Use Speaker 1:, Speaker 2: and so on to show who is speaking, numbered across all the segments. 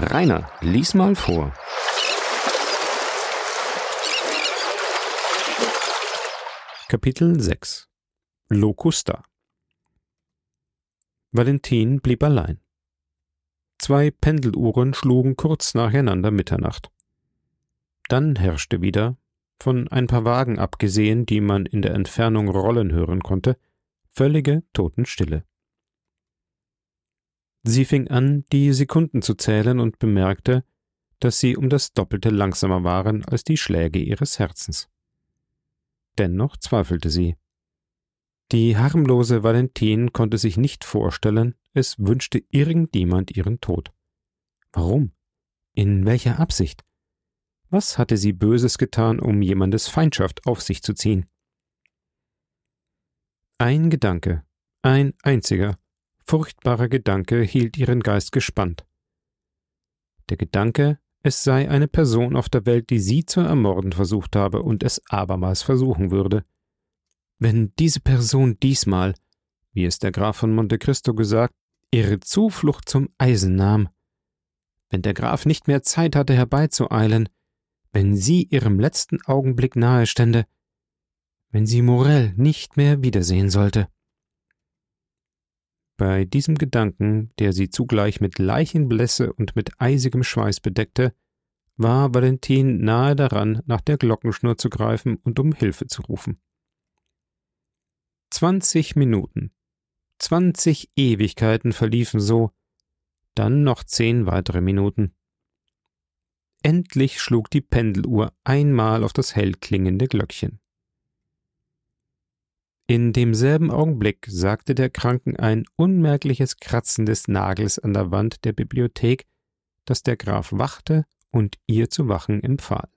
Speaker 1: Rainer, lies mal vor.
Speaker 2: Kapitel 6 Locusta Valentin blieb allein. Zwei Pendeluhren schlugen kurz nacheinander Mitternacht. Dann herrschte wieder, von ein paar Wagen abgesehen, die man in der Entfernung rollen hören konnte, völlige Totenstille. Sie fing an, die Sekunden zu zählen und bemerkte, dass sie um das Doppelte langsamer waren als die Schläge ihres Herzens. Dennoch zweifelte sie. Die harmlose Valentin konnte sich nicht vorstellen, es wünschte irgendjemand ihren Tod. Warum? In welcher Absicht? Was hatte sie Böses getan, um jemandes Feindschaft auf sich zu ziehen? Ein Gedanke, ein einziger, furchtbarer Gedanke hielt ihren Geist gespannt. Der Gedanke, es sei eine Person auf der Welt, die sie zu ermorden versucht habe und es abermals versuchen würde. Wenn diese Person diesmal, wie es der Graf von Monte Cristo gesagt, ihre Zuflucht zum Eisen nahm, wenn der Graf nicht mehr Zeit hatte herbeizueilen, wenn sie ihrem letzten Augenblick nahe stände, wenn sie Morell nicht mehr wiedersehen sollte. Bei diesem Gedanken, der sie zugleich mit Leichenblässe und mit eisigem Schweiß bedeckte, war Valentin nahe daran, nach der Glockenschnur zu greifen und um Hilfe zu rufen. Zwanzig Minuten, zwanzig Ewigkeiten verliefen so, dann noch zehn weitere Minuten. Endlich schlug die Pendeluhr einmal auf das hell klingende Glöckchen. In demselben Augenblick sagte der Kranken ein unmerkliches Kratzen des Nagels an der Wand der Bibliothek, dass der Graf wachte und ihr zu wachen empfahl.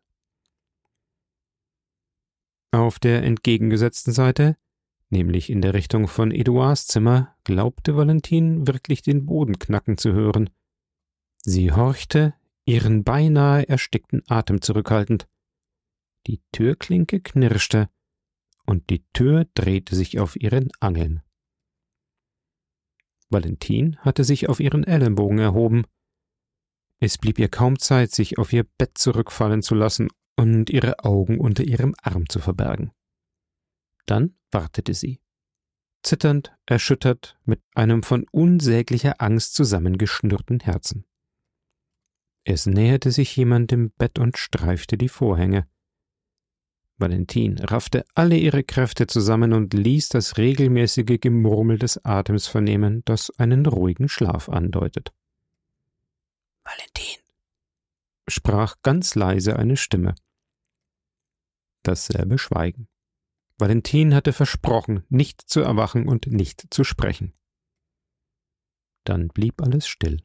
Speaker 2: Auf der entgegengesetzten Seite, nämlich in der Richtung von Eduards Zimmer, glaubte Valentin wirklich den Boden knacken zu hören. Sie horchte, ihren beinahe erstickten Atem zurückhaltend. Die Türklinke knirschte, und die Tür drehte sich auf ihren Angeln. Valentin hatte sich auf ihren Ellenbogen erhoben. Es blieb ihr kaum Zeit, sich auf ihr Bett zurückfallen zu lassen und ihre Augen unter ihrem Arm zu verbergen. Dann wartete sie, zitternd, erschüttert, mit einem von unsäglicher Angst zusammengeschnürten Herzen. Es näherte sich jemand dem Bett und streifte die Vorhänge. Valentin raffte alle ihre Kräfte zusammen und ließ das regelmäßige Gemurmel des Atems vernehmen, das einen ruhigen Schlaf andeutet. Valentin, sprach ganz leise eine Stimme. Dasselbe Schweigen. Valentin hatte versprochen, nicht zu erwachen und nicht zu sprechen. Dann blieb alles still.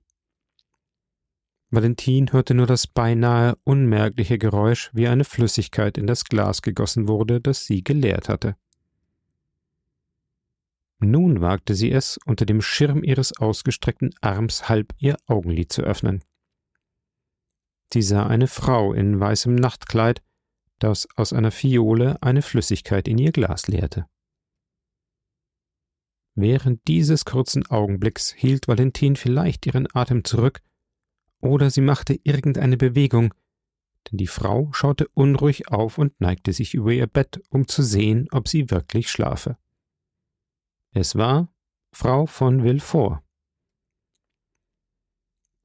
Speaker 2: Valentin hörte nur das beinahe unmerkliche Geräusch, wie eine Flüssigkeit in das Glas gegossen wurde, das sie geleert hatte. Nun wagte sie es, unter dem Schirm ihres ausgestreckten Arms halb ihr Augenlid zu öffnen. Sie sah eine Frau in weißem Nachtkleid, das aus einer Fiole eine Flüssigkeit in ihr Glas leerte. Während dieses kurzen Augenblicks hielt Valentin vielleicht ihren Atem zurück, oder sie machte irgendeine Bewegung, denn die Frau schaute unruhig auf und neigte sich über ihr Bett, um zu sehen, ob sie wirklich schlafe. Es war Frau von Villefort.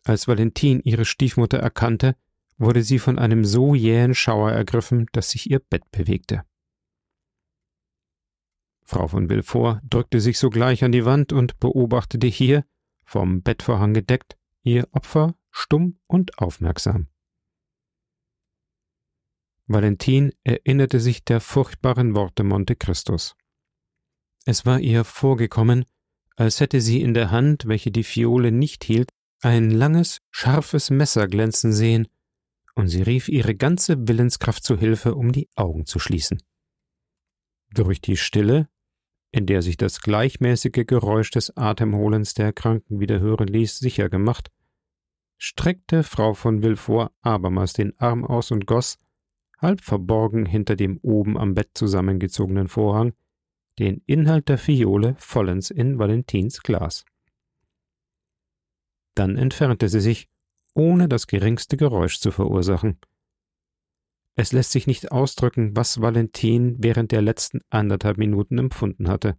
Speaker 2: Als Valentin ihre Stiefmutter erkannte, wurde sie von einem so jähen Schauer ergriffen, dass sich ihr Bett bewegte. Frau von Villefort drückte sich sogleich an die Wand und beobachtete hier, vom Bettvorhang gedeckt, ihr Opfer stumm und aufmerksam. Valentin erinnerte sich der furchtbaren Worte Monte Christus. Es war ihr vorgekommen, als hätte sie in der Hand, welche die Fiole nicht hielt, ein langes, scharfes Messer glänzen sehen, und sie rief ihre ganze Willenskraft zu Hilfe, um die Augen zu schließen. Durch die Stille, in der sich das gleichmäßige Geräusch des Atemholens der Kranken wieder hören ließ, sicher gemacht, streckte Frau von Villefort abermals den Arm aus und goss, halb verborgen hinter dem oben am Bett zusammengezogenen Vorhang, den Inhalt der Fiole vollends in Valentins Glas. Dann entfernte sie sich, ohne das geringste Geräusch zu verursachen. Es lässt sich nicht ausdrücken, was Valentin während der letzten anderthalb Minuten empfunden hatte.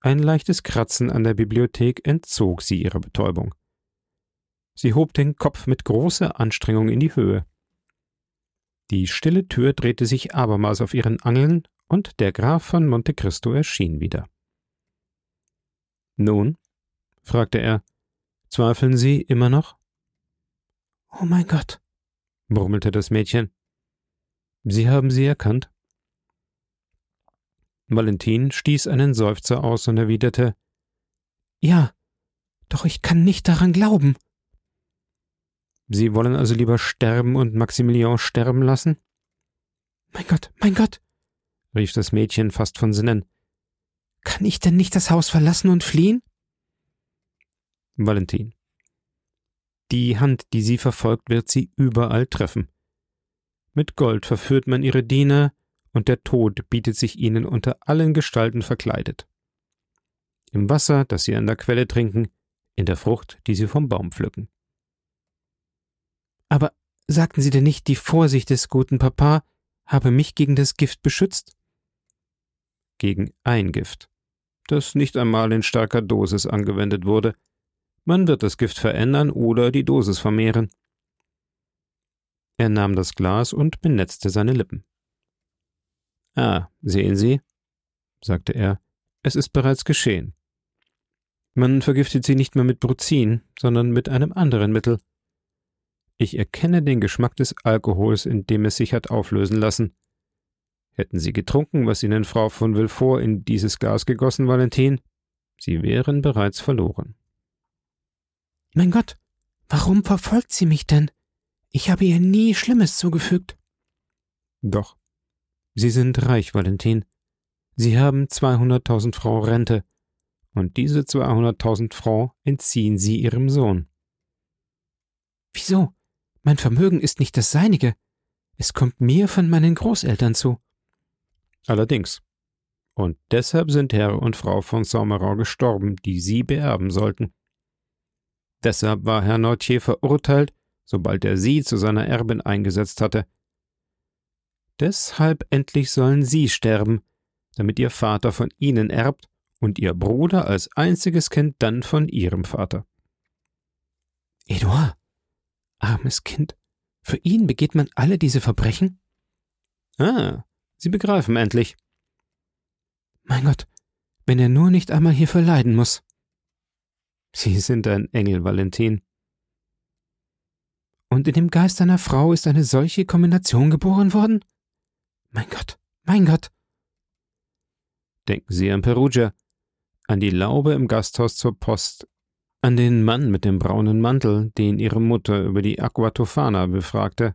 Speaker 2: Ein leichtes Kratzen an der Bibliothek entzog sie ihrer Betäubung. Sie hob den Kopf mit großer Anstrengung in die Höhe. Die stille Tür drehte sich abermals auf ihren Angeln, und der Graf von Monte Cristo erschien wieder. Nun? fragte er. Zweifeln Sie immer noch?
Speaker 3: Oh mein Gott,
Speaker 2: murmelte das Mädchen. Sie haben sie erkannt? Valentin stieß einen Seufzer aus und erwiderte
Speaker 3: Ja, doch ich kann nicht daran glauben.
Speaker 2: Sie wollen also lieber sterben und Maximilian sterben lassen?
Speaker 3: Mein Gott, mein Gott,
Speaker 2: rief das Mädchen fast von Sinnen.
Speaker 3: Kann ich denn nicht das Haus verlassen und fliehen?
Speaker 2: Valentin. Die Hand, die sie verfolgt, wird sie überall treffen. Mit Gold verführt man ihre Diener, und der Tod bietet sich ihnen unter allen Gestalten verkleidet. Im Wasser, das sie an der Quelle trinken, in der Frucht, die sie vom Baum pflücken.
Speaker 3: Aber sagten Sie denn nicht, die Vorsicht des guten Papa habe mich gegen das Gift beschützt?
Speaker 2: Gegen ein Gift, das nicht einmal in starker Dosis angewendet wurde. Man wird das Gift verändern oder die Dosis vermehren. Er nahm das Glas und benetzte seine Lippen. Ah, sehen Sie, sagte er, es ist bereits geschehen. Man vergiftet sie nicht mehr mit Bruzin, sondern mit einem anderen Mittel. Ich erkenne den Geschmack des Alkohols, in dem es sich hat auflösen lassen. Hätten Sie getrunken, was Ihnen Frau von Villefort in dieses Gas gegossen, Valentin, Sie wären bereits verloren.
Speaker 3: Mein Gott, warum verfolgt sie mich denn? Ich habe ihr nie Schlimmes zugefügt.
Speaker 2: Doch. Sie sind reich, Valentin. Sie haben zweihunderttausend Francs Rente, und diese zweihunderttausend Francs entziehen Sie Ihrem Sohn.
Speaker 3: Wieso? Mein Vermögen ist nicht das seinige. Es kommt mir von meinen Großeltern zu.
Speaker 2: Allerdings. Und deshalb sind Herr und Frau von Saint-Marin gestorben, die sie beerben sollten. Deshalb war Herr Nautier verurteilt, sobald er sie zu seiner Erbin eingesetzt hatte. Deshalb endlich sollen sie sterben, damit ihr Vater von ihnen erbt und ihr Bruder als einziges Kind dann von ihrem Vater.
Speaker 3: Eduard, Armes Kind. Für ihn begeht man alle diese Verbrechen?
Speaker 2: Ah, Sie begreifen endlich.
Speaker 3: Mein Gott, wenn er nur nicht einmal hierfür leiden muss.
Speaker 2: Sie sind ein Engel, Valentin.
Speaker 3: Und in dem Geist einer Frau ist eine solche Kombination geboren worden? Mein Gott, mein Gott.
Speaker 2: Denken Sie an Perugia, an die Laube im Gasthaus zur Post, an den Mann mit dem braunen Mantel, den ihre Mutter über die Aquatofana befragte.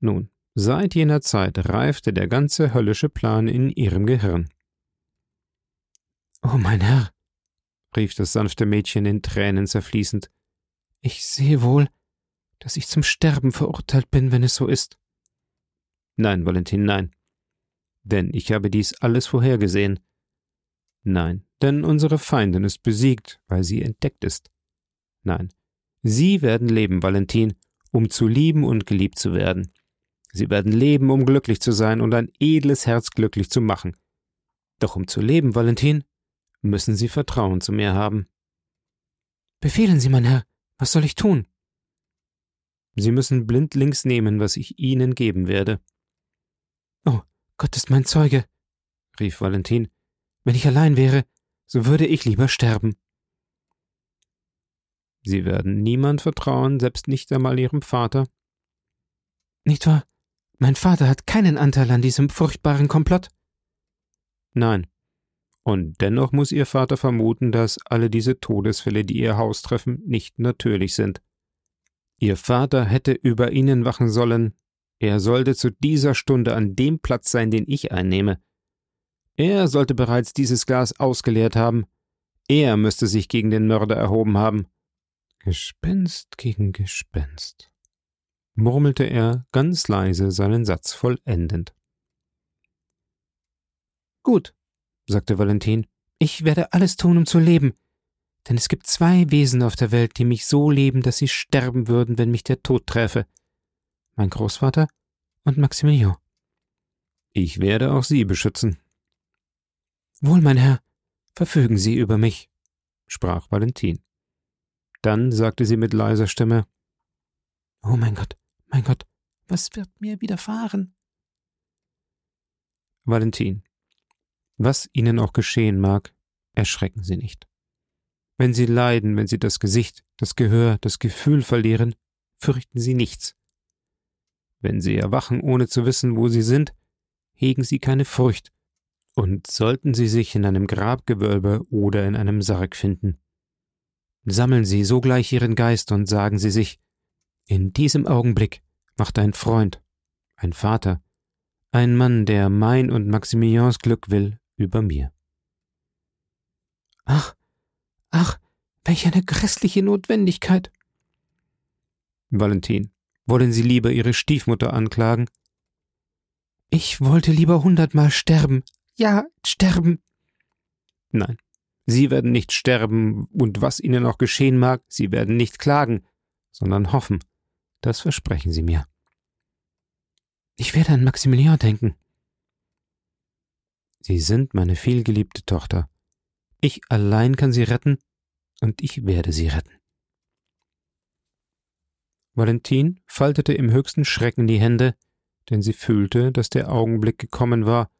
Speaker 2: Nun, seit jener Zeit reifte der ganze höllische Plan in ihrem Gehirn.
Speaker 3: Oh mein Herr,
Speaker 2: rief das sanfte Mädchen in Tränen zerfließend,
Speaker 3: ich sehe wohl, dass ich zum Sterben verurteilt bin, wenn es so ist.
Speaker 2: Nein, Valentin, nein. Denn ich habe dies alles vorhergesehen. Nein, denn unsere Feindin ist besiegt, weil sie entdeckt ist. Nein, Sie werden leben, Valentin, um zu lieben und geliebt zu werden. Sie werden leben, um glücklich zu sein und ein edles Herz glücklich zu machen. Doch um zu leben, Valentin, müssen Sie Vertrauen zu mir haben.
Speaker 3: Befehlen Sie, mein Herr, was soll ich tun?
Speaker 2: Sie müssen blindlings nehmen, was ich Ihnen geben werde.
Speaker 3: Oh, Gott ist mein Zeuge, rief Valentin. Wenn ich allein wäre, so würde ich lieber sterben.
Speaker 2: Sie werden niemand vertrauen, selbst nicht einmal Ihrem Vater.
Speaker 3: Nicht wahr? Mein Vater hat keinen Anteil an diesem furchtbaren Komplott.
Speaker 2: Nein. Und dennoch muss Ihr Vater vermuten, dass alle diese Todesfälle, die Ihr Haus treffen, nicht natürlich sind. Ihr Vater hätte über Ihnen wachen sollen, er sollte zu dieser Stunde an dem Platz sein, den ich einnehme. Er sollte bereits dieses Gas ausgeleert haben. Er müsste sich gegen den Mörder erhoben haben. Gespenst gegen Gespenst, murmelte er ganz leise seinen Satz vollendend.
Speaker 3: Gut, sagte Valentin, ich werde alles tun, um zu leben. denn es gibt zwei Wesen auf der Welt, die mich so lieben, dass sie sterben würden, wenn mich der Tod träfe. Mein Großvater und Maximilian.
Speaker 2: Ich werde auch Sie beschützen.
Speaker 3: Wohl, mein Herr, verfügen Sie über mich, sprach Valentin.
Speaker 2: Dann sagte sie mit leiser Stimme
Speaker 3: Oh mein Gott, mein Gott, was wird mir widerfahren?
Speaker 2: Valentin, was Ihnen auch geschehen mag, erschrecken Sie nicht. Wenn Sie leiden, wenn Sie das Gesicht, das Gehör, das Gefühl verlieren, fürchten Sie nichts. Wenn Sie erwachen, ohne zu wissen, wo Sie sind, hegen Sie keine Furcht, und sollten Sie sich in einem Grabgewölbe oder in einem Sarg finden, sammeln Sie sogleich Ihren Geist und sagen Sie sich, in diesem Augenblick macht ein Freund, ein Vater, ein Mann, der mein und Maximilians Glück will, über mir.
Speaker 3: Ach, ach, welch eine grässliche Notwendigkeit.
Speaker 2: Valentin, wollen Sie lieber Ihre Stiefmutter anklagen?
Speaker 3: Ich wollte lieber hundertmal sterben. Ja, sterben.
Speaker 2: Nein, Sie werden nicht sterben, und was Ihnen auch geschehen mag, Sie werden nicht klagen, sondern hoffen, das versprechen Sie mir.
Speaker 3: Ich werde an Maximilian denken.
Speaker 2: Sie sind meine vielgeliebte Tochter. Ich allein kann Sie retten, und ich werde Sie retten. Valentin faltete im höchsten Schrecken die Hände, denn sie fühlte, dass der Augenblick gekommen war,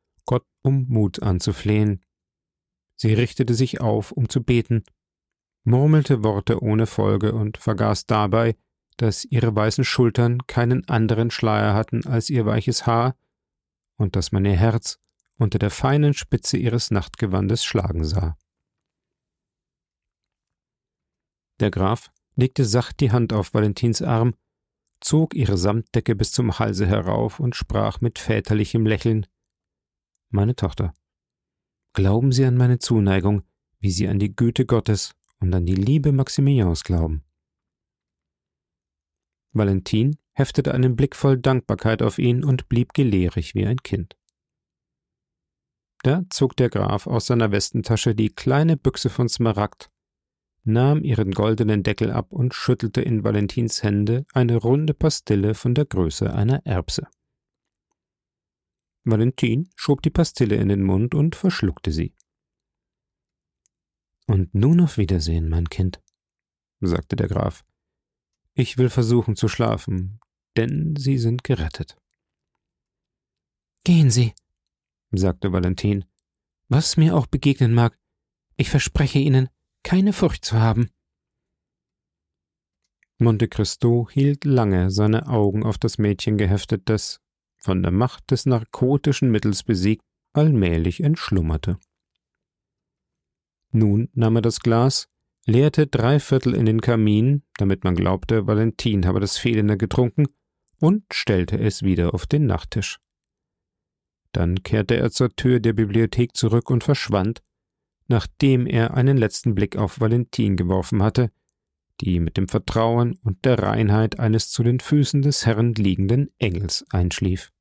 Speaker 2: um Mut anzuflehen. Sie richtete sich auf, um zu beten, murmelte Worte ohne Folge und vergaß dabei, dass ihre weißen Schultern keinen anderen Schleier hatten als ihr weiches Haar und dass man ihr Herz unter der feinen Spitze ihres Nachtgewandes schlagen sah. Der Graf legte sacht die Hand auf Valentins Arm, zog ihre Samtdecke bis zum Halse herauf und sprach mit väterlichem Lächeln Meine Tochter, glauben Sie an meine Zuneigung, wie Sie an die Güte Gottes und an die Liebe Maximilians glauben. Valentin heftete einen Blick voll Dankbarkeit auf ihn und blieb gelehrig wie ein Kind. Da zog der Graf aus seiner Westentasche die kleine Büchse von Smaragd, nahm ihren goldenen Deckel ab und schüttelte in Valentins Hände eine runde Pastille von der Größe einer Erbse. Valentin schob die Pastille in den Mund und verschluckte sie. Und nun auf Wiedersehen, mein Kind, sagte der Graf. Ich will versuchen zu schlafen, denn Sie sind gerettet.
Speaker 3: Gehen Sie, sagte Valentin, was mir auch begegnen mag, ich verspreche Ihnen, keine Furcht zu haben.
Speaker 2: Monte Cristo hielt lange seine Augen auf das Mädchen geheftet, das, von der Macht des narkotischen Mittels besiegt, allmählich entschlummerte. Nun nahm er das Glas, leerte drei Viertel in den Kamin, damit man glaubte, Valentin habe das Fehlende getrunken, und stellte es wieder auf den Nachttisch. Dann kehrte er zur Tür der Bibliothek zurück und verschwand, nachdem er einen letzten Blick auf Valentin geworfen hatte, die mit dem Vertrauen und der Reinheit eines zu den Füßen des Herrn liegenden Engels einschlief.